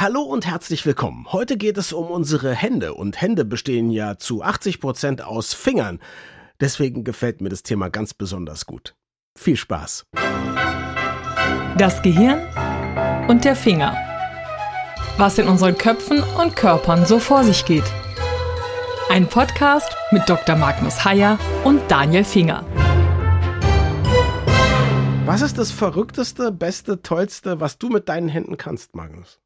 Hallo und herzlich willkommen. Heute geht es um unsere Hände und Hände bestehen ja zu 80 Prozent aus Fingern. Deswegen gefällt mir das Thema ganz besonders gut. Viel Spaß. Das Gehirn und der Finger. Was in unseren Köpfen und Körpern so vor sich geht. Ein Podcast mit Dr. Magnus Heyer und Daniel Finger. Was ist das verrückteste, beste, tollste, was du mit deinen Händen kannst, Magnus?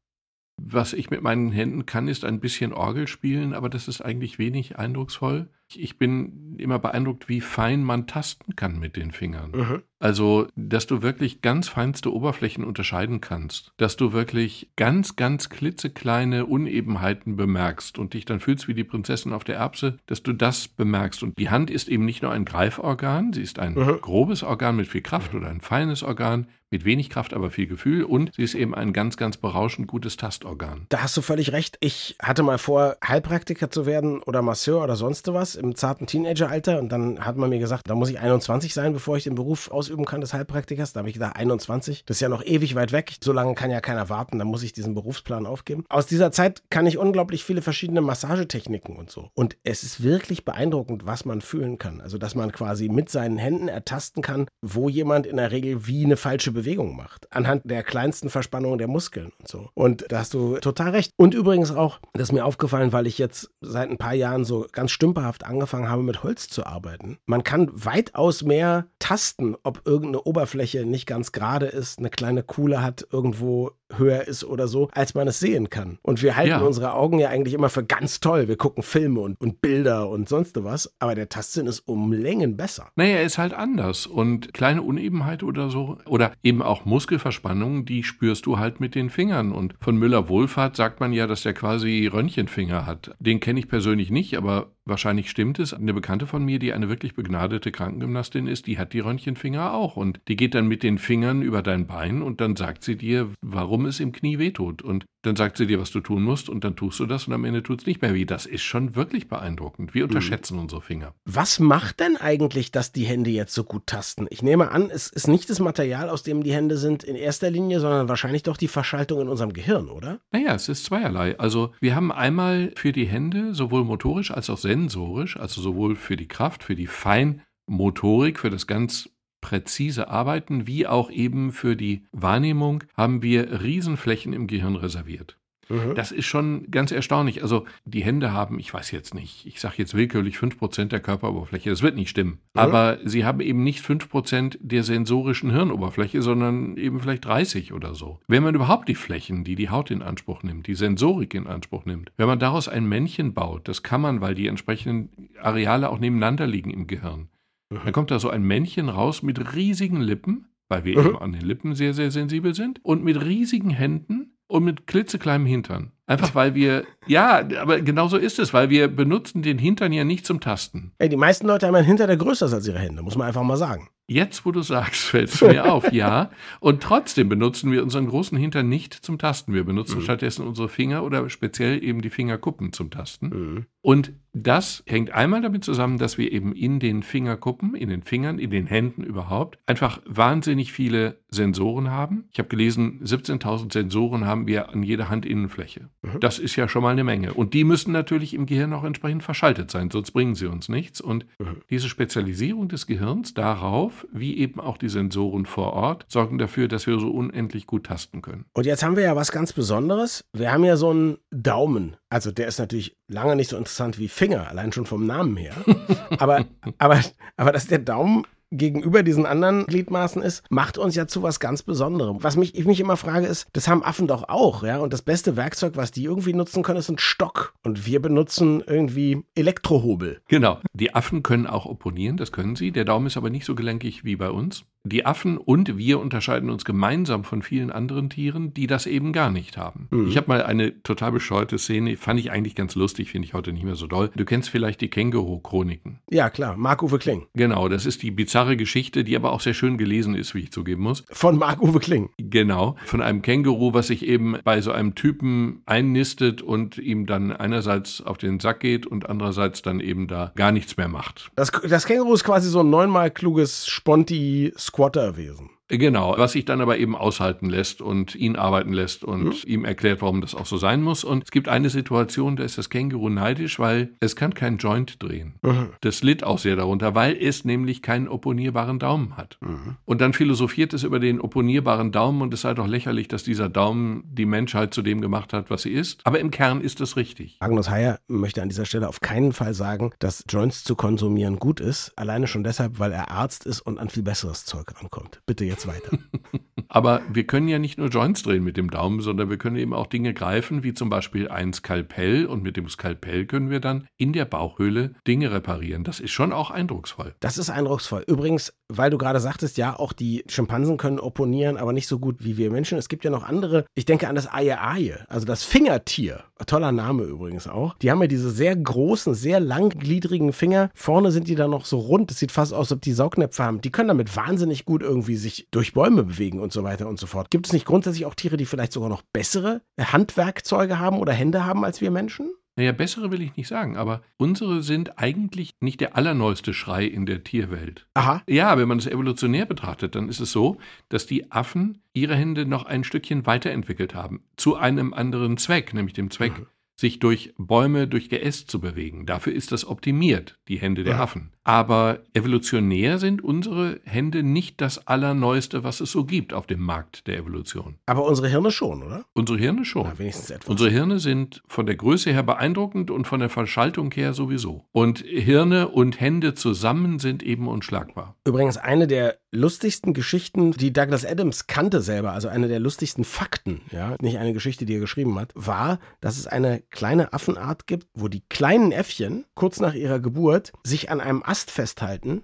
Was ich mit meinen Händen kann, ist ein bisschen Orgel spielen, aber das ist eigentlich wenig eindrucksvoll. Ich bin immer beeindruckt, wie fein man tasten kann mit den Fingern. Mhm. Also, dass du wirklich ganz feinste Oberflächen unterscheiden kannst, dass du wirklich ganz, ganz klitzekleine Unebenheiten bemerkst und dich dann fühlst wie die Prinzessin auf der Erbse, dass du das bemerkst. Und die Hand ist eben nicht nur ein Greiforgan, sie ist ein mhm. grobes Organ mit viel Kraft oder ein feines Organ mit wenig Kraft, aber viel Gefühl und sie ist eben ein ganz, ganz berauschend gutes Tastorgan. Da hast du völlig recht. Ich hatte mal vor, Heilpraktiker zu werden oder Masseur oder sonst was im zarten Teenageralter und dann hat man mir gesagt, da muss ich 21 sein, bevor ich den Beruf ausüben kann des Heilpraktikers. Da habe ich gedacht, 21, das ist ja noch ewig weit weg. So lange kann ja keiner warten, dann muss ich diesen Berufsplan aufgeben. Aus dieser Zeit kann ich unglaublich viele verschiedene Massagetechniken und so. Und es ist wirklich beeindruckend, was man fühlen kann. Also, dass man quasi mit seinen Händen ertasten kann, wo jemand in der Regel wie eine falsche Bewegung macht. Anhand der kleinsten Verspannungen der Muskeln und so. Und da hast du total recht. Und übrigens auch, das ist mir aufgefallen, weil ich jetzt seit ein paar Jahren so ganz stümperhaft angefangen habe, mit Holz zu arbeiten. Man kann weitaus mehr tasten, ob irgendeine Oberfläche nicht ganz gerade ist, eine kleine Kuhle hat, irgendwo höher ist oder so, als man es sehen kann. Und wir halten ja. unsere Augen ja eigentlich immer für ganz toll. Wir gucken Filme und, und Bilder und sonst was, aber der Tastsinn ist um Längen besser. Naja, er ist halt anders. Und kleine Unebenheit oder so, oder eben auch Muskelverspannungen, die spürst du halt mit den Fingern. Und von Müller-Wohlfahrt sagt man ja, dass der quasi Röntgenfinger hat. Den kenne ich persönlich nicht, aber Wahrscheinlich stimmt es. Eine Bekannte von mir, die eine wirklich begnadete Krankengymnastin ist, die hat die Röntgenfinger auch. Und die geht dann mit den Fingern über dein Bein und dann sagt sie dir, warum es im Knie wehtut. Und dann sagt sie dir, was du tun musst und dann tust du das und am Ende tut es nicht mehr weh. Das ist schon wirklich beeindruckend. Wir mhm. unterschätzen mhm. unsere Finger. Was macht denn eigentlich, dass die Hände jetzt so gut tasten? Ich nehme an, es ist nicht das Material, aus dem die Hände sind in erster Linie, sondern wahrscheinlich doch die Verschaltung in unserem Gehirn, oder? Naja, es ist zweierlei. Also wir haben einmal für die Hände sowohl motorisch als auch sensorisch, also sowohl für die Kraft, für die Feinmotorik, für das ganz präzise Arbeiten wie auch eben für die Wahrnehmung haben wir Riesenflächen im Gehirn reserviert. Mhm. Das ist schon ganz erstaunlich. Also die Hände haben, ich weiß jetzt nicht, ich sage jetzt willkürlich 5% der Körperoberfläche, das wird nicht stimmen. Mhm. Aber sie haben eben nicht 5% der sensorischen Hirnoberfläche, sondern eben vielleicht 30 oder so. Wenn man überhaupt die Flächen, die die Haut in Anspruch nimmt, die Sensorik in Anspruch nimmt, wenn man daraus ein Männchen baut, das kann man, weil die entsprechenden Areale auch nebeneinander liegen im Gehirn. Mhm. Dann kommt da so ein Männchen raus mit riesigen Lippen, weil wir mhm. eben an den Lippen sehr, sehr sensibel sind, und mit riesigen Händen und mit klitzekleinem Hintern. Einfach weil wir, ja, aber genau so ist es, weil wir benutzen den Hintern ja nicht zum Tasten. Ey, die meisten Leute haben einen Hintern, der größer ist als ihre Hände, muss man einfach mal sagen. Jetzt, wo du sagst, fällt es mir auf, ja. Und trotzdem benutzen wir unseren großen Hintern nicht zum Tasten. Wir benutzen mhm. stattdessen unsere Finger oder speziell eben die Fingerkuppen zum Tasten. Mhm. Und das hängt einmal damit zusammen, dass wir eben in den Fingerkuppen, in den Fingern, in den Händen überhaupt einfach wahnsinnig viele Sensoren haben. Ich habe gelesen, 17.000 Sensoren haben wir an jeder Handinnenfläche. Mhm. Das ist ja schon mal eine Menge. Und die müssen natürlich im Gehirn auch entsprechend verschaltet sein, sonst bringen sie uns nichts. Und mhm. diese Spezialisierung des Gehirns darauf, wie eben auch die Sensoren vor Ort, sorgen dafür, dass wir so unendlich gut tasten können. Und jetzt haben wir ja was ganz Besonderes. Wir haben ja so einen Daumen. Also der ist natürlich lange nicht so interessant wie Finger, allein schon vom Namen her. aber, aber, aber dass der Daumen gegenüber diesen anderen Gliedmaßen ist, macht uns ja zu was ganz Besonderem. Was mich, ich mich immer frage, ist, das haben Affen doch auch, ja. Und das beste Werkzeug, was die irgendwie nutzen können, ist ein Stock. Und wir benutzen irgendwie Elektrohobel. Genau. Die Affen können auch opponieren, das können sie. Der Daumen ist aber nicht so gelenkig wie bei uns. Die Affen und wir unterscheiden uns gemeinsam von vielen anderen Tieren, die das eben gar nicht haben. Mhm. Ich habe mal eine total bescheuerte Szene, fand ich eigentlich ganz lustig, finde ich heute nicht mehr so doll. Du kennst vielleicht die Känguru-Chroniken. Ja, klar, Marc-Uwe Kling. Genau, das ist die bizarre Geschichte, die aber auch sehr schön gelesen ist, wie ich zugeben muss. Von Marc-Uwe Kling. Genau, von einem Känguru, was sich eben bei so einem Typen einnistet und ihm dann einerseits auf den Sack geht und andererseits dann eben da gar nichts mehr macht. Das, das Känguru ist quasi so ein neunmal kluges Sponti- Squatterwesen. Genau, was sich dann aber eben aushalten lässt und ihn arbeiten lässt und mhm. ihm erklärt, warum das auch so sein muss. Und es gibt eine Situation, da ist das Känguru neidisch, weil es kann kein Joint drehen. Mhm. Das litt auch sehr darunter, weil es nämlich keinen opponierbaren Daumen hat. Mhm. Und dann philosophiert es über den opponierbaren Daumen und es sei doch lächerlich, dass dieser Daumen die Menschheit zu dem gemacht hat, was sie ist. Aber im Kern ist es richtig. Magnus Heyer möchte an dieser Stelle auf keinen Fall sagen, dass Joints zu konsumieren gut ist. Alleine schon deshalb, weil er Arzt ist und an viel besseres Zeug ankommt. Bitte jetzt weiter. Aber wir können ja nicht nur Joints drehen mit dem Daumen, sondern wir können eben auch Dinge greifen, wie zum Beispiel ein Skalpell. Und mit dem Skalpell können wir dann in der Bauchhöhle Dinge reparieren. Das ist schon auch eindrucksvoll. Das ist eindrucksvoll. Übrigens, weil du gerade sagtest, ja, auch die Schimpansen können opponieren, aber nicht so gut wie wir Menschen. Es gibt ja noch andere. Ich denke an das Aie Aie, also das Fingertier. Toller Name übrigens auch. Die haben ja diese sehr großen, sehr langgliedrigen Finger. Vorne sind die dann noch so rund. Das sieht fast aus, als ob die Saugnäpfe haben. Die können damit wahnsinnig gut irgendwie sich durch Bäume bewegen und so weiter und so fort. Gibt es nicht grundsätzlich auch Tiere, die vielleicht sogar noch bessere Handwerkzeuge haben oder Hände haben als wir Menschen? Naja, bessere will ich nicht sagen, aber unsere sind eigentlich nicht der allerneueste Schrei in der Tierwelt. Aha. Ja, wenn man es evolutionär betrachtet, dann ist es so, dass die Affen ihre Hände noch ein Stückchen weiterentwickelt haben. Zu einem anderen Zweck, nämlich dem Zweck, mhm sich durch Bäume, durch Geäst zu bewegen. Dafür ist das optimiert, die Hände der ja. Affen. Aber evolutionär sind unsere Hände nicht das Allerneueste, was es so gibt auf dem Markt der Evolution. Aber unsere Hirne schon, oder? Unsere Hirne schon. Na, wenigstens etwas. Unsere Hirne sind von der Größe her beeindruckend und von der Verschaltung her sowieso. Und Hirne und Hände zusammen sind eben unschlagbar. Übrigens eine der lustigsten Geschichten, die Douglas Adams kannte selber, also eine der lustigsten Fakten, ja, nicht eine Geschichte, die er geschrieben hat, war, dass es eine kleine Affenart gibt, wo die kleinen Äffchen kurz nach ihrer Geburt sich an einem Ast festhalten.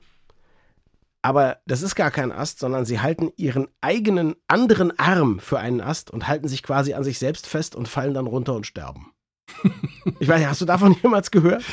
Aber das ist gar kein Ast, sondern sie halten ihren eigenen anderen Arm für einen Ast und halten sich quasi an sich selbst fest und fallen dann runter und sterben. Ich weiß, hast du davon jemals gehört?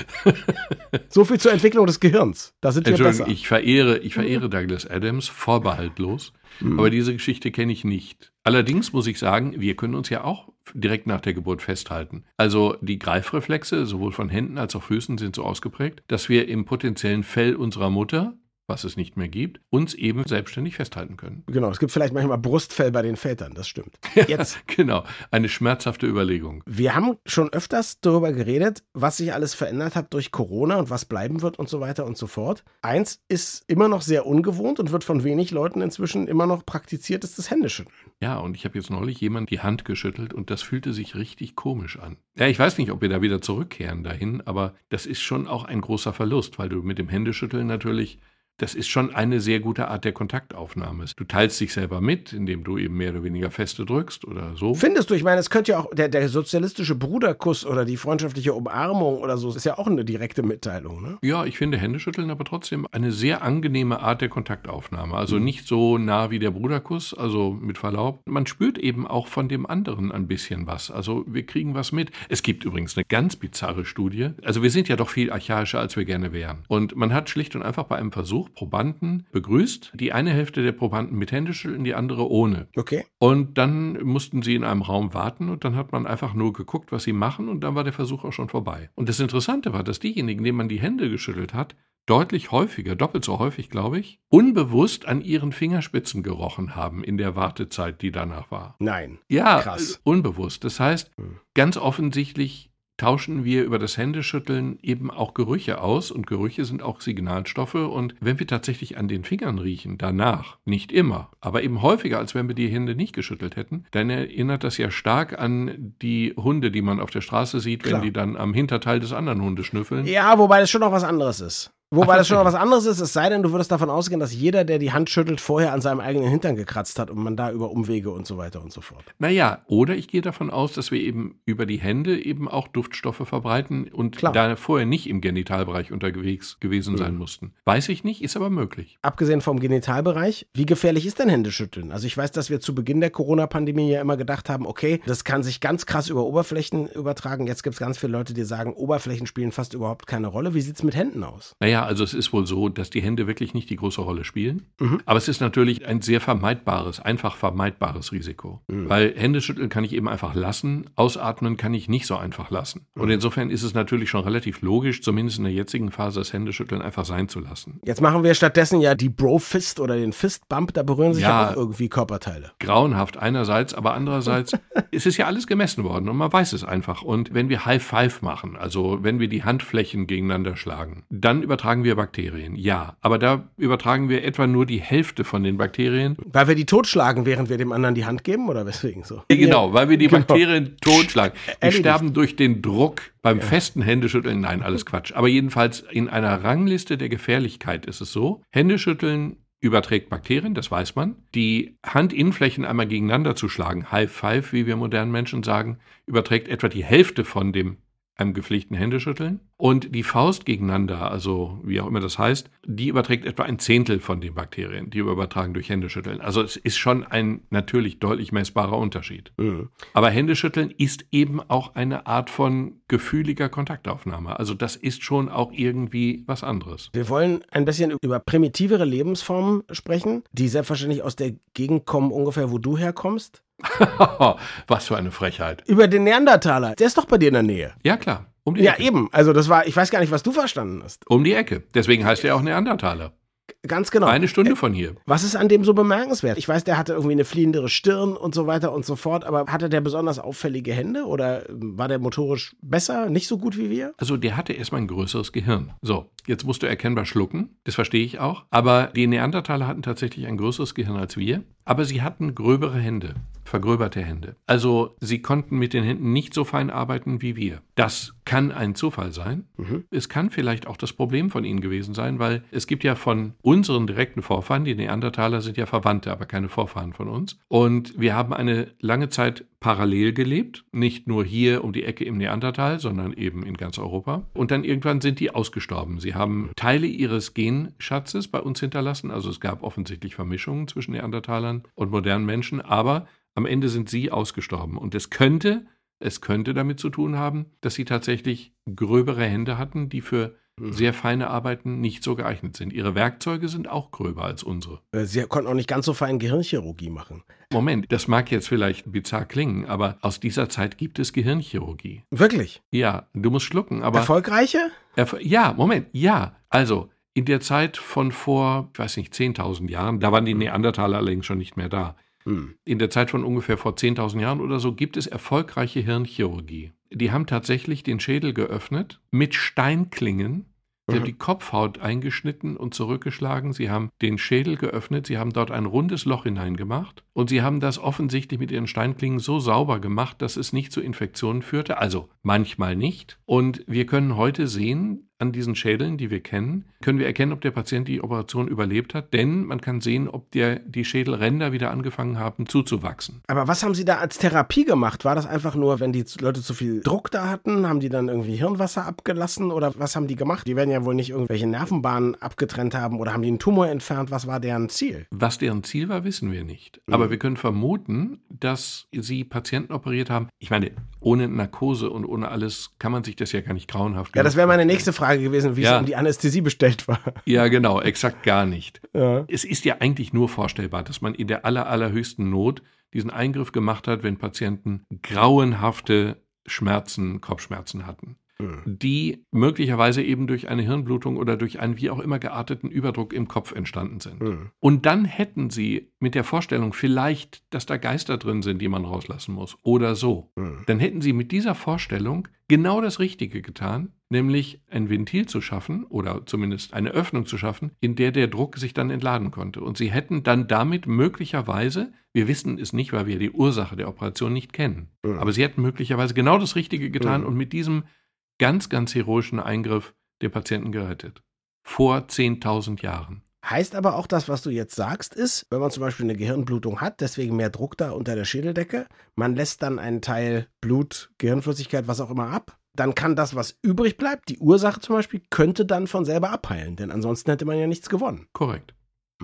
So viel zur Entwicklung des Gehirns. Da sind wir besser. Ich verehre, ich verehre Douglas Adams vorbehaltlos, mhm. aber diese Geschichte kenne ich nicht. Allerdings muss ich sagen, wir können uns ja auch direkt nach der Geburt festhalten. Also die Greifreflexe, sowohl von Händen als auch Füßen, sind so ausgeprägt, dass wir im potenziellen Fell unserer Mutter was es nicht mehr gibt, uns eben selbstständig festhalten können. Genau, es gibt vielleicht manchmal Brustfell bei den Vätern, das stimmt. Jetzt. genau, eine schmerzhafte Überlegung. Wir haben schon öfters darüber geredet, was sich alles verändert hat durch Corona und was bleiben wird und so weiter und so fort. Eins ist immer noch sehr ungewohnt und wird von wenig Leuten inzwischen immer noch praktiziert, ist das Händeschütteln. Ja, und ich habe jetzt neulich jemand die Hand geschüttelt und das fühlte sich richtig komisch an. Ja, ich weiß nicht, ob wir da wieder zurückkehren dahin, aber das ist schon auch ein großer Verlust, weil du mit dem Händeschütteln natürlich das ist schon eine sehr gute Art der Kontaktaufnahme. Du teilst dich selber mit, indem du eben mehr oder weniger feste drückst oder so. Findest du? Ich meine, es könnte ja auch der, der sozialistische Bruderkuss oder die freundschaftliche Umarmung oder so, ist ja auch eine direkte Mitteilung, ne? Ja, ich finde Händeschütteln aber trotzdem eine sehr angenehme Art der Kontaktaufnahme. Also mhm. nicht so nah wie der Bruderkuss, also mit Verlaub. Man spürt eben auch von dem anderen ein bisschen was. Also wir kriegen was mit. Es gibt übrigens eine ganz bizarre Studie. Also wir sind ja doch viel archaischer, als wir gerne wären. Und man hat schlicht und einfach bei einem Versuch Probanden begrüßt. Die eine Hälfte der Probanden mit Händeschütteln, die andere ohne. Okay. Und dann mussten sie in einem Raum warten und dann hat man einfach nur geguckt, was sie machen und dann war der Versuch auch schon vorbei. Und das Interessante war, dass diejenigen, denen man die Hände geschüttelt hat, deutlich häufiger, doppelt so häufig, glaube ich, unbewusst an ihren Fingerspitzen gerochen haben in der Wartezeit, die danach war. Nein. Ja, krass. Unbewusst. Das heißt, hm. ganz offensichtlich tauschen wir über das Händeschütteln eben auch Gerüche aus und Gerüche sind auch Signalstoffe und wenn wir tatsächlich an den Fingern riechen, danach, nicht immer, aber eben häufiger, als wenn wir die Hände nicht geschüttelt hätten, dann erinnert das ja stark an die Hunde, die man auf der Straße sieht, Klar. wenn die dann am Hinterteil des anderen Hundes schnüffeln. Ja, wobei das schon noch was anderes ist. Wobei Ach, das schon mal was anderes ist, es sei denn, du würdest davon ausgehen, dass jeder, der die Hand schüttelt, vorher an seinem eigenen Hintern gekratzt hat und man da über Umwege und so weiter und so fort. Naja, oder ich gehe davon aus, dass wir eben über die Hände eben auch Duftstoffe verbreiten und Klar. da vorher nicht im Genitalbereich unterwegs gewesen mhm. sein mussten. Weiß ich nicht, ist aber möglich. Abgesehen vom Genitalbereich, wie gefährlich ist denn Händeschütteln? Also ich weiß, dass wir zu Beginn der Corona-Pandemie ja immer gedacht haben, okay, das kann sich ganz krass über Oberflächen übertragen. Jetzt gibt es ganz viele Leute, die sagen, Oberflächen spielen fast überhaupt keine Rolle. Wie sieht es mit Händen aus? Naja, Ja, also es ist wohl so, dass die Hände wirklich nicht die große Rolle spielen. Mhm. Aber es ist natürlich ein sehr vermeidbares, einfach vermeidbares Risiko. Mhm. Weil Händeschütteln kann ich eben einfach lassen, ausatmen kann ich nicht so einfach lassen. Mhm. Und insofern ist es natürlich schon relativ logisch, zumindest in der jetzigen Phase, das Händeschütteln einfach sein zu lassen. Jetzt machen wir stattdessen ja die Bro-Fist oder den Fist-Bump, da berühren sich ja, ja auch irgendwie Körperteile. Grauenhaft einerseits, aber andererseits es ist ja alles gemessen worden und man weiß es einfach. Und wenn wir High Five machen, also wenn wir die Handflächen gegeneinander schlagen, dann übertragen wir Bakterien. Ja, aber da übertragen wir etwa nur die Hälfte von den Bakterien. Weil wir die totschlagen, während wir dem anderen die Hand geben oder weswegen so? Genau, weil wir die genau. Bakterien totschlagen. Die sterben durch den Druck beim ja. festen Händeschütteln. Nein, alles Quatsch. Aber jedenfalls in einer Rangliste der Gefährlichkeit ist es so, Händeschütteln überträgt Bakterien, das weiß man. Die Handinnenflächen einmal gegeneinander zu schlagen, High Five, wie wir modernen Menschen sagen, überträgt etwa die Hälfte von dem einem gepflegten Händeschütteln. Und die Faust gegeneinander, also wie auch immer das heißt, die überträgt etwa ein Zehntel von den Bakterien, die wir übertragen durch Händeschütteln. Also es ist schon ein natürlich deutlich messbarer Unterschied. Mhm. Aber Händeschütteln ist eben auch eine Art von gefühliger Kontaktaufnahme. Also das ist schon auch irgendwie was anderes. Wir wollen ein bisschen über primitivere Lebensformen sprechen, die selbstverständlich aus der Gegend kommen, ungefähr wo du herkommst. Was für eine Frechheit. Über den Neandertaler. Der ist doch bei dir in der Nähe. Ja, klar. Um ja, Ecke. eben. Also das war, ich weiß gar nicht, was du verstanden hast. Um die Ecke. Deswegen heißt er auch Neandertaler. Ganz genau. Eine Stunde von hier. Was ist an dem so bemerkenswert? Ich weiß, der hatte irgendwie eine fliehendere Stirn und so weiter und so fort, aber hatte der besonders auffällige Hände oder war der motorisch besser, nicht so gut wie wir? Also der hatte erstmal ein größeres Gehirn. So, jetzt musst du erkennbar schlucken, das verstehe ich auch, aber die Neandertaler hatten tatsächlich ein größeres Gehirn als wir, aber sie hatten gröbere Hände vergröberte Hände. Also sie konnten mit den Händen nicht so fein arbeiten wie wir. Das kann ein Zufall sein. Mhm. Es kann vielleicht auch das Problem von ihnen gewesen sein, weil es gibt ja von unseren direkten Vorfahren, die Neandertaler sind ja Verwandte, aber keine Vorfahren von uns. Und wir haben eine lange Zeit parallel gelebt, nicht nur hier um die Ecke im Neandertal, sondern eben in ganz Europa. Und dann irgendwann sind die ausgestorben. Sie haben Teile ihres Genschatzes bei uns hinterlassen, also es gab offensichtlich Vermischungen zwischen Neandertalern und modernen Menschen, aber am Ende sind sie ausgestorben. Und es könnte, es könnte damit zu tun haben, dass sie tatsächlich gröbere Hände hatten, die für hm. sehr feine Arbeiten nicht so geeignet sind. Ihre Werkzeuge sind auch gröber als unsere. Äh, sie konnten auch nicht ganz so fein Gehirnchirurgie machen. Moment, das mag jetzt vielleicht bizarr klingen, aber aus dieser Zeit gibt es Gehirnchirurgie. Wirklich? Ja, du musst schlucken, aber. Erfolgreiche? Erf ja, Moment, ja. Also, in der Zeit von vor, ich weiß nicht, 10.000 Jahren, da waren die Neandertaler allerdings schon nicht mehr da. Hm. In der Zeit von ungefähr vor 10.000 Jahren oder so gibt es erfolgreiche Hirnchirurgie. Die haben tatsächlich den Schädel geöffnet mit Steinklingen. Sie mhm. haben die Kopfhaut eingeschnitten und zurückgeschlagen. Sie haben den Schädel geöffnet. Sie haben dort ein rundes Loch hineingemacht. Und sie haben das offensichtlich mit ihren Steinklingen so sauber gemacht, dass es nicht zu Infektionen führte. Also manchmal nicht. Und wir können heute sehen, an diesen Schädeln, die wir kennen, können wir erkennen, ob der Patient die Operation überlebt hat, denn man kann sehen, ob der, die Schädelränder wieder angefangen haben zuzuwachsen. Aber was haben Sie da als Therapie gemacht? War das einfach nur, wenn die Leute zu viel Druck da hatten, haben die dann irgendwie Hirnwasser abgelassen oder was haben die gemacht? Die werden ja wohl nicht irgendwelche Nervenbahnen abgetrennt haben oder haben die einen Tumor entfernt? Was war deren Ziel? Was deren Ziel war, wissen wir nicht. Mhm. Aber wir können vermuten, dass sie Patienten operiert haben. Ich meine, ohne Narkose und ohne alles kann man sich das ja gar nicht grauenhaft Ja, das wäre meine nächste Frage Frage gewesen, wie ja. es um die Anästhesie bestellt war. Ja, genau, exakt gar nicht. Ja. Es ist ja eigentlich nur vorstellbar, dass man in der aller, allerhöchsten Not diesen Eingriff gemacht hat, wenn Patienten grauenhafte Schmerzen, Kopfschmerzen hatten. Die möglicherweise eben durch eine Hirnblutung oder durch einen wie auch immer gearteten Überdruck im Kopf entstanden sind. Mhm. Und dann hätten sie mit der Vorstellung vielleicht, dass da Geister drin sind, die man rauslassen muss oder so, mhm. dann hätten sie mit dieser Vorstellung genau das Richtige getan, nämlich ein Ventil zu schaffen oder zumindest eine Öffnung zu schaffen, in der der Druck sich dann entladen konnte. Und sie hätten dann damit möglicherweise, wir wissen es nicht, weil wir die Ursache der Operation nicht kennen, mhm. aber sie hätten möglicherweise genau das Richtige getan mhm. und mit diesem ganz, ganz heroischen Eingriff den Patienten gerettet. Vor 10.000 Jahren. Heißt aber auch das, was du jetzt sagst, ist, wenn man zum Beispiel eine Gehirnblutung hat, deswegen mehr Druck da unter der Schädeldecke, man lässt dann einen Teil Blut, Gehirnflüssigkeit, was auch immer ab, dann kann das, was übrig bleibt, die Ursache zum Beispiel, könnte dann von selber abheilen, denn ansonsten hätte man ja nichts gewonnen. Korrekt.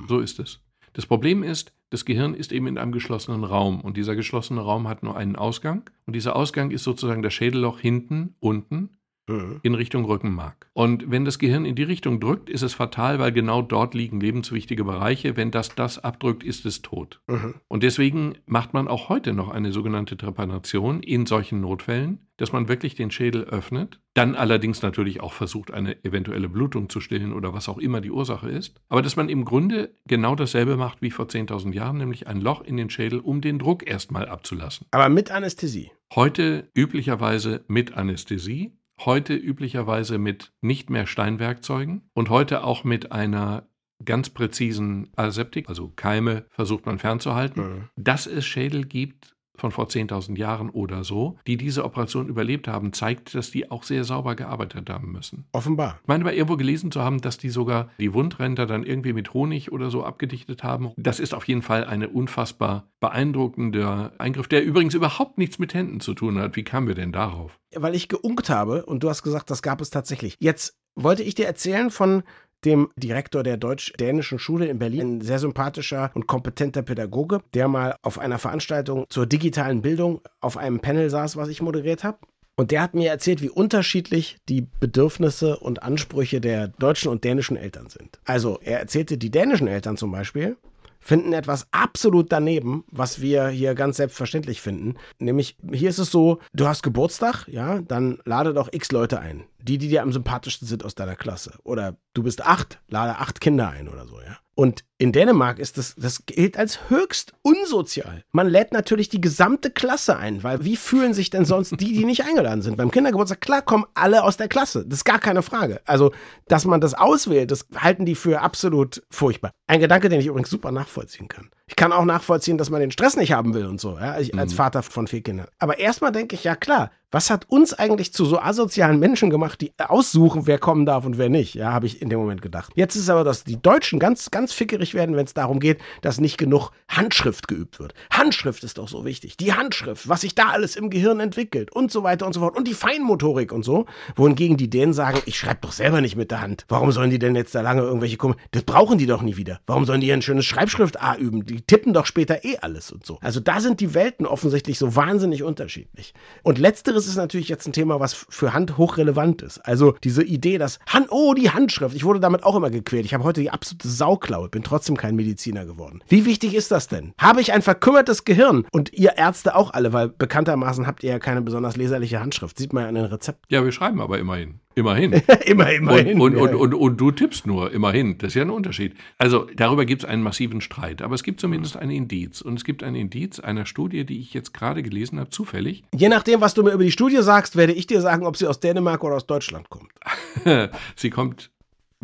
So ist es. Das Problem ist, das Gehirn ist eben in einem geschlossenen Raum und dieser geschlossene Raum hat nur einen Ausgang und dieser Ausgang ist sozusagen das Schädelloch hinten, unten mhm. in Richtung Rückenmark. Und wenn das Gehirn in die Richtung drückt, ist es fatal, weil genau dort liegen lebenswichtige Bereiche. Wenn das das abdrückt, ist es tot. Mhm. Und deswegen macht man auch heute noch eine sogenannte Trepanation in solchen Notfällen, dass man wirklich den Schädel öffnet, dann allerdings natürlich auch versucht, eine eventuelle Blutung zu stillen oder was auch immer die Ursache ist, aber dass man im Grunde genau dasselbe macht wie vor 10.000 Jahren, nämlich ein Loch in den Schädel, um den Druck erstmal abzulassen. Aber mit Anästhesie. Heute üblicherweise mit Anästhesie, heute üblicherweise mit nicht mehr Steinwerkzeugen und heute auch mit einer ganz präzisen Aseptik, also Keime versucht man fernzuhalten. Mhm. Dass es Schädel gibt, von vor 10.000 Jahren oder so, die diese Operation überlebt haben, zeigt, dass die auch sehr sauber gearbeitet haben müssen. Offenbar. Ich meine, bei irgendwo gelesen zu haben, dass die sogar die Wundränder dann irgendwie mit Honig oder so abgedichtet haben. Das ist auf jeden Fall ein unfassbar beeindruckender Eingriff, der übrigens überhaupt nichts mit Händen zu tun hat. Wie kamen wir denn darauf? Weil ich geunkt habe und du hast gesagt, das gab es tatsächlich. Jetzt wollte ich dir erzählen von dem Direktor der deutsch-dänischen Schule in Berlin, ein sehr sympathischer und kompetenter Pädagoge, der mal auf einer Veranstaltung zur digitalen Bildung auf einem Panel saß, was ich moderiert habe. Und der hat mir erzählt, wie unterschiedlich die Bedürfnisse und Ansprüche der deutschen und dänischen Eltern sind. Also er erzählte, die dänischen Eltern zum Beispiel finden etwas absolut daneben, was wir hier ganz selbstverständlich finden. Nämlich, hier ist es so, du hast Geburtstag, ja, dann lade doch x Leute ein. Die, die dir am sympathischsten sind aus deiner Klasse. Oder du bist acht, lade acht Kinder ein oder so, ja. Und in Dänemark ist das, das gilt als höchst unsozial. Man lädt natürlich die gesamte Klasse ein, weil wie fühlen sich denn sonst die, die nicht eingeladen sind? Beim Kindergeburtstag, klar, kommen alle aus der Klasse. Das ist gar keine Frage. Also, dass man das auswählt, das halten die für absolut furchtbar. Ein Gedanke, den ich übrigens super nachvollziehen kann. Ich kann auch nachvollziehen, dass man den Stress nicht haben will und so, ja, als mhm. Vater von vier Kindern. Aber erstmal denke ich, ja klar, was hat uns eigentlich zu so asozialen Menschen gemacht, die aussuchen, wer kommen darf und wer nicht? Ja, habe ich in dem Moment gedacht. Jetzt ist aber, dass die Deutschen ganz, ganz fickerig werden, wenn es darum geht, dass nicht genug Handschrift geübt wird. Handschrift ist doch so wichtig. Die Handschrift, was sich da alles im Gehirn entwickelt und so weiter und so fort. Und die Feinmotorik und so. Wohingegen die denen sagen, ich schreibe doch selber nicht mit der Hand. Warum sollen die denn jetzt da lange irgendwelche kommen? Das brauchen die doch nie wieder. Warum sollen die ein schönes Schreibschrift A üben? Die tippen doch später eh alles und so. Also da sind die Welten offensichtlich so wahnsinnig unterschiedlich. Und letzteres ist natürlich jetzt ein Thema, was für Hand hochrelevant ist. Also diese Idee, dass Hand, oh, die Handschrift. Ich wurde damit auch immer gequält. Ich habe heute die absolute Sauklaue, bin trotzdem kein Mediziner geworden. Wie wichtig ist das denn? Habe ich ein verkümmertes Gehirn? Und ihr Ärzte auch alle, weil bekanntermaßen habt ihr ja keine besonders leserliche Handschrift. Sieht man ja an den Rezepten. Ja, wir schreiben aber immerhin. Immerhin. immer, immerhin. Und, und, ja. und, und, du tippst nur, immerhin. Das ist ja ein Unterschied. Also darüber gibt es einen massiven Streit. Aber es gibt zumindest ein Indiz. Und es gibt ein Indiz einer Studie, die ich jetzt gerade gelesen habe, zufällig. Je nachdem, was du mir über die Studie sagst, werde ich dir sagen, ob sie aus Dänemark oder aus Deutschland kommt. sie kommt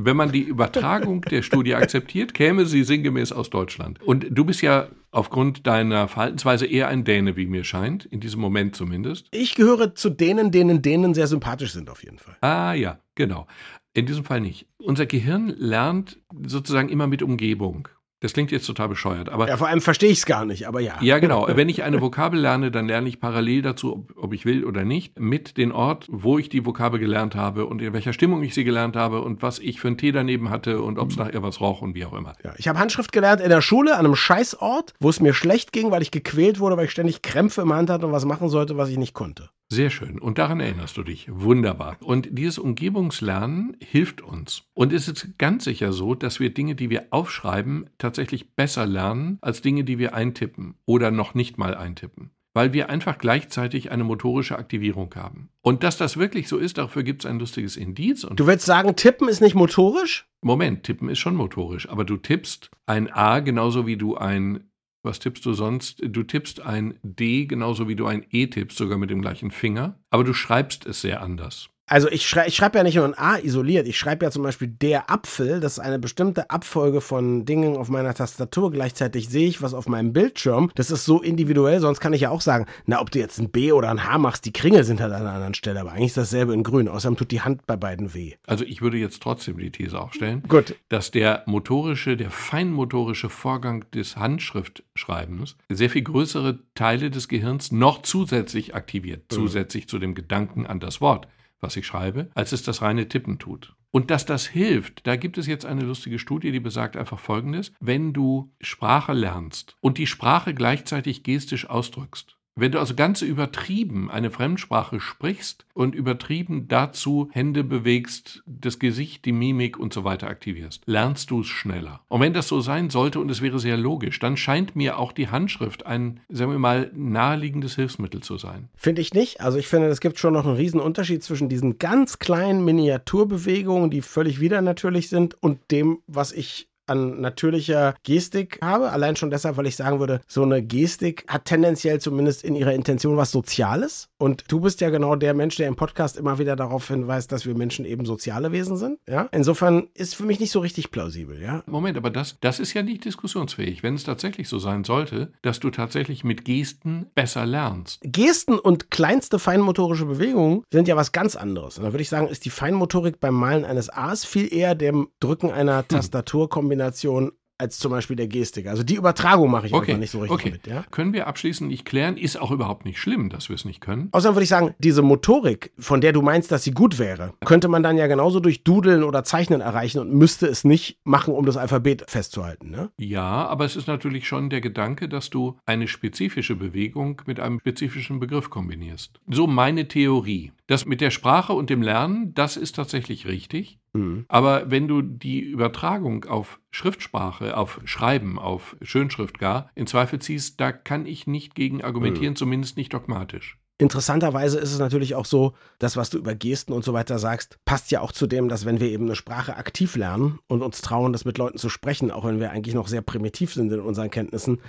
wenn man die Übertragung der Studie akzeptiert, käme sie sinngemäß aus Deutschland. Und du bist ja aufgrund deiner Verhaltensweise eher ein Däne, wie mir scheint, in diesem Moment zumindest. Ich gehöre zu denen, denen Dänen sehr sympathisch sind, auf jeden Fall. Ah ja, genau. In diesem Fall nicht. Unser Gehirn lernt sozusagen immer mit Umgebung. Das klingt jetzt total bescheuert, aber. Ja, vor allem verstehe ich es gar nicht, aber ja. Ja, genau. Wenn ich eine Vokabel lerne, dann lerne ich parallel dazu, ob, ob, ich will oder nicht, mit dem Ort, wo ich die Vokabel gelernt habe und in welcher Stimmung ich sie gelernt habe und was ich für einen Tee daneben hatte und ob es nach irgendwas roch und wie auch immer. Ja, ich habe Handschrift gelernt in der Schule an einem Scheißort, wo es mir schlecht ging, weil ich gequält wurde, weil ich ständig Krämpfe im Hand hatte und was machen sollte, was ich nicht konnte. Sehr schön. Und daran erinnerst du dich. Wunderbar. Und dieses Umgebungslernen hilft uns. Und es ist ganz sicher so, dass wir Dinge, die wir aufschreiben, tatsächlich besser lernen als Dinge, die wir eintippen oder noch nicht mal eintippen. Weil wir einfach gleichzeitig eine motorische Aktivierung haben. Und dass das wirklich so ist, dafür gibt es ein lustiges Indiz. du willst sagen, tippen ist nicht motorisch? Moment, tippen ist schon motorisch. Aber du tippst ein A genauso wie du ein was tippst du sonst? Du tippst ein D genauso wie du ein E tippst, sogar mit dem gleichen Finger, aber du schreibst es sehr anders. Also ich, schrei ich schreibe ja nicht nur ein A isoliert, ich schreibe ja zum Beispiel der Apfel, das ist eine bestimmte Abfolge von Dingen auf meiner Tastatur. Gleichzeitig sehe ich was auf meinem Bildschirm. Das ist so individuell, sonst kann ich ja auch sagen, na, ob du jetzt ein B oder ein H machst, die Kringel sind halt an einer anderen Stelle, aber eigentlich ist dasselbe in grün. Außerdem tut die Hand bei beiden weh. Also ich würde jetzt trotzdem die These aufstellen, Gut. dass der motorische, der feinmotorische Vorgang des Handschriftschreibens sehr viel größere Teile des Gehirns noch zusätzlich aktiviert, mhm. zusätzlich zu dem Gedanken an das Wort was ich schreibe, als es das reine Tippen tut. Und dass das hilft, da gibt es jetzt eine lustige Studie, die besagt einfach Folgendes. Wenn du Sprache lernst und die Sprache gleichzeitig gestisch ausdrückst, Wenn du also ganz übertrieben eine Fremdsprache sprichst und übertrieben dazu Hände bewegst, das Gesicht, die Mimik und so weiter aktivierst, lernst du es schneller. Und wenn das so sein sollte und es wäre sehr logisch, dann scheint mir auch die Handschrift ein, sagen wir mal, naheliegendes Hilfsmittel zu sein. Finde ich nicht. Also ich finde, es gibt schon noch einen riesen Unterschied zwischen diesen ganz kleinen Miniaturbewegungen, die völlig widernatürlich sind, und dem, was ich an natürlicher Gestik habe. Allein schon deshalb, weil ich sagen würde, so eine Gestik hat tendenziell zumindest in ihrer Intention was Soziales. Und du bist ja genau der Mensch, der im Podcast immer wieder darauf hinweist, dass wir Menschen eben soziale Wesen sind. Ja? Insofern ist für mich nicht so richtig plausibel. Ja? Moment, aber das, das ist ja nicht diskussionsfähig. Wenn es tatsächlich so sein sollte, dass du tatsächlich mit Gesten besser lernst. Gesten und kleinste feinmotorische Bewegungen sind ja was ganz anderes. Und da würde ich sagen, ist die Feinmotorik beim Malen eines A's viel eher dem Drücken einer hm. Tastaturkombination Kombination als zum Beispiel der Gestik. Also die Übertragung mache ich okay. einfach nicht so richtig okay. mit. Ja? Können wir abschließend nicht klären, ist auch überhaupt nicht schlimm, dass wir es nicht können. Außerdem würde ich sagen, diese Motorik, von der du meinst, dass sie gut wäre, könnte man dann ja genauso durch Dudeln oder Zeichnen erreichen und müsste es nicht machen, um das Alphabet festzuhalten. Ne? Ja, aber es ist natürlich schon der Gedanke, dass du eine spezifische Bewegung mit einem spezifischen Begriff kombinierst. So meine Theorie. Das mit der Sprache und dem Lernen, das ist tatsächlich richtig. Mhm. Aber wenn du die Übertragung auf Schriftsprache, auf Schreiben, auf Schönschrift gar in Zweifel ziehst, da kann ich nicht gegen argumentieren, mhm. zumindest nicht dogmatisch. Interessanterweise ist es natürlich auch so, das, was du über Gesten und so weiter sagst, passt ja auch zu dem, dass wenn wir eben eine Sprache aktiv lernen und uns trauen, das mit Leuten zu sprechen, auch wenn wir eigentlich noch sehr primitiv sind in unseren Kenntnissen,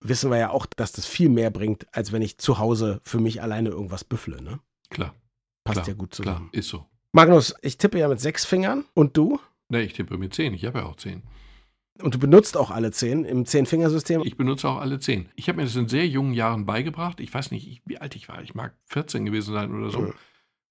wissen wir ja auch, dass das viel mehr bringt, als wenn ich zu Hause für mich alleine irgendwas büffle. Ne? Klar. Passt klar, ja gut zusammen. Klar, ist so. Magnus, ich tippe ja mit sechs Fingern. Und du? Ne, ich tippe mit zehn. Ich habe ja auch zehn. Und du benutzt auch alle zehn im Zehn-Fingersystem? Ich benutze auch alle zehn. Ich habe mir das in sehr jungen Jahren beigebracht. Ich weiß nicht, wie alt ich war. Ich mag 14 gewesen sein oder so. Mhm.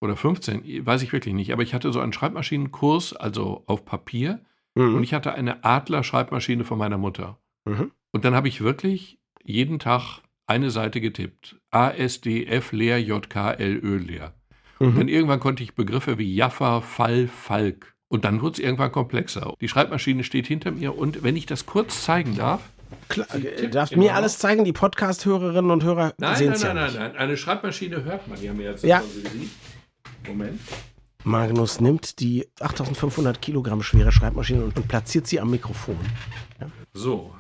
Oder 15, weiß ich wirklich nicht. Aber ich hatte so einen Schreibmaschinenkurs, also auf Papier. Mhm. Und ich hatte eine Adler-Schreibmaschine von meiner Mutter. Mhm. Und dann habe ich wirklich jeden Tag eine Seite getippt. A, S, D, F, leer, J, K, L, Ö, leer. Mhm. Und dann irgendwann konnte ich Begriffe wie Jaffa, Fall, Falk. Und dann wurde es irgendwann komplexer. Die Schreibmaschine steht hinter mir und wenn ich das kurz zeigen darf. Klar, äh, darfst mir alles zeigen, die Podcast-Hörerinnen und Hörer sehen es ja Nein, nein, nein, nein. Eine Schreibmaschine hört man ja mehr als ja. sie Moment. Magnus nimmt die 8500 Kilogramm schwere Schreibmaschine und, und platziert sie am Mikrofon. Ja. So,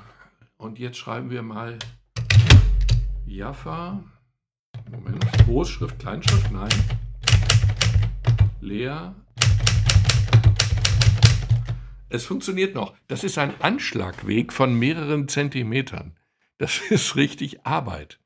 und jetzt schreiben wir mal Jaffa. Moment, Großschrift, Kleinschrift, nein. Lea. Es funktioniert noch. Das ist ein Anschlagweg von mehreren Zentimetern. Das ist richtig Arbeit.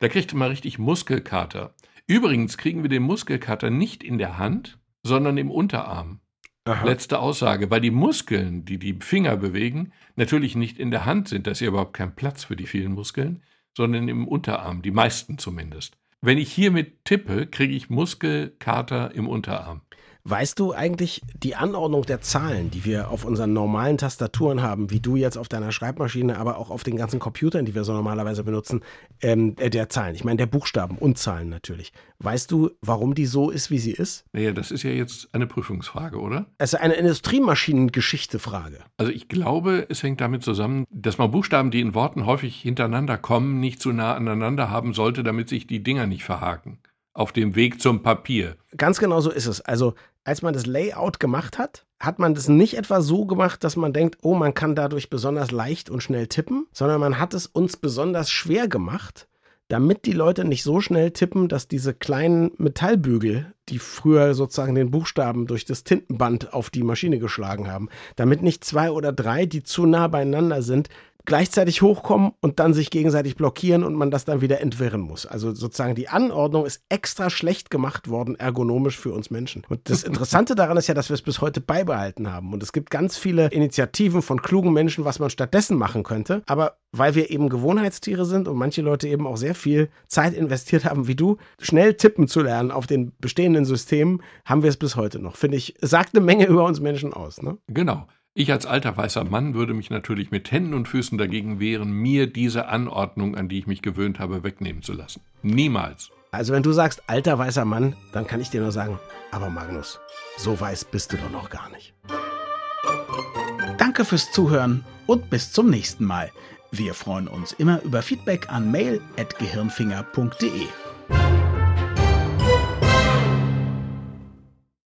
Da kriegt man richtig Muskelkater. Übrigens kriegen wir den Muskelkater nicht in der Hand, sondern im Unterarm. Aha. Letzte Aussage, weil die Muskeln, die die Finger bewegen, natürlich nicht in der Hand sind. Da ist ja überhaupt kein Platz für die vielen Muskeln, sondern im Unterarm, die meisten zumindest. Wenn ich hiermit tippe, kriege ich Muskelkater im Unterarm. Weißt du eigentlich die Anordnung der Zahlen, die wir auf unseren normalen Tastaturen haben, wie du jetzt auf deiner Schreibmaschine, aber auch auf den ganzen Computern, die wir so normalerweise benutzen, ähm, äh, der Zahlen? Ich meine, der Buchstaben und Zahlen natürlich. Weißt du, warum die so ist, wie sie ist? Naja, das ist ja jetzt eine Prüfungsfrage, oder? Es ist eine Industriemaschinengeschichte-Frage. Also ich glaube, es hängt damit zusammen, dass man Buchstaben, die in Worten häufig hintereinander kommen, nicht zu nah aneinander haben sollte, damit sich die Dinger nicht verhaken auf dem Weg zum Papier. Ganz genau so ist es. Also als man das Layout gemacht hat, hat man das nicht etwa so gemacht, dass man denkt, oh, man kann dadurch besonders leicht und schnell tippen, sondern man hat es uns besonders schwer gemacht, damit die Leute nicht so schnell tippen, dass diese kleinen Metallbügel, die früher sozusagen den Buchstaben durch das Tintenband auf die Maschine geschlagen haben, damit nicht zwei oder drei, die zu nah beieinander sind, gleichzeitig hochkommen und dann sich gegenseitig blockieren und man das dann wieder entwirren muss. Also sozusagen die Anordnung ist extra schlecht gemacht worden, ergonomisch für uns Menschen. Und das Interessante daran ist ja, dass wir es bis heute beibehalten haben. Und es gibt ganz viele Initiativen von klugen Menschen, was man stattdessen machen könnte. Aber weil wir eben Gewohnheitstiere sind und manche Leute eben auch sehr viel Zeit investiert haben, wie du, schnell tippen zu lernen auf den bestehenden Systemen, haben wir es bis heute noch. Finde ich, sagt eine Menge über uns Menschen aus. Ne? Genau. Ich als alter weißer Mann würde mich natürlich mit Händen und Füßen dagegen wehren, mir diese Anordnung, an die ich mich gewöhnt habe, wegnehmen zu lassen. Niemals. Also wenn du sagst alter weißer Mann, dann kann ich dir nur sagen, aber Magnus, so weiß bist du doch noch gar nicht. Danke fürs Zuhören und bis zum nächsten Mal. Wir freuen uns immer über Feedback an mail.gehirnfinger.de.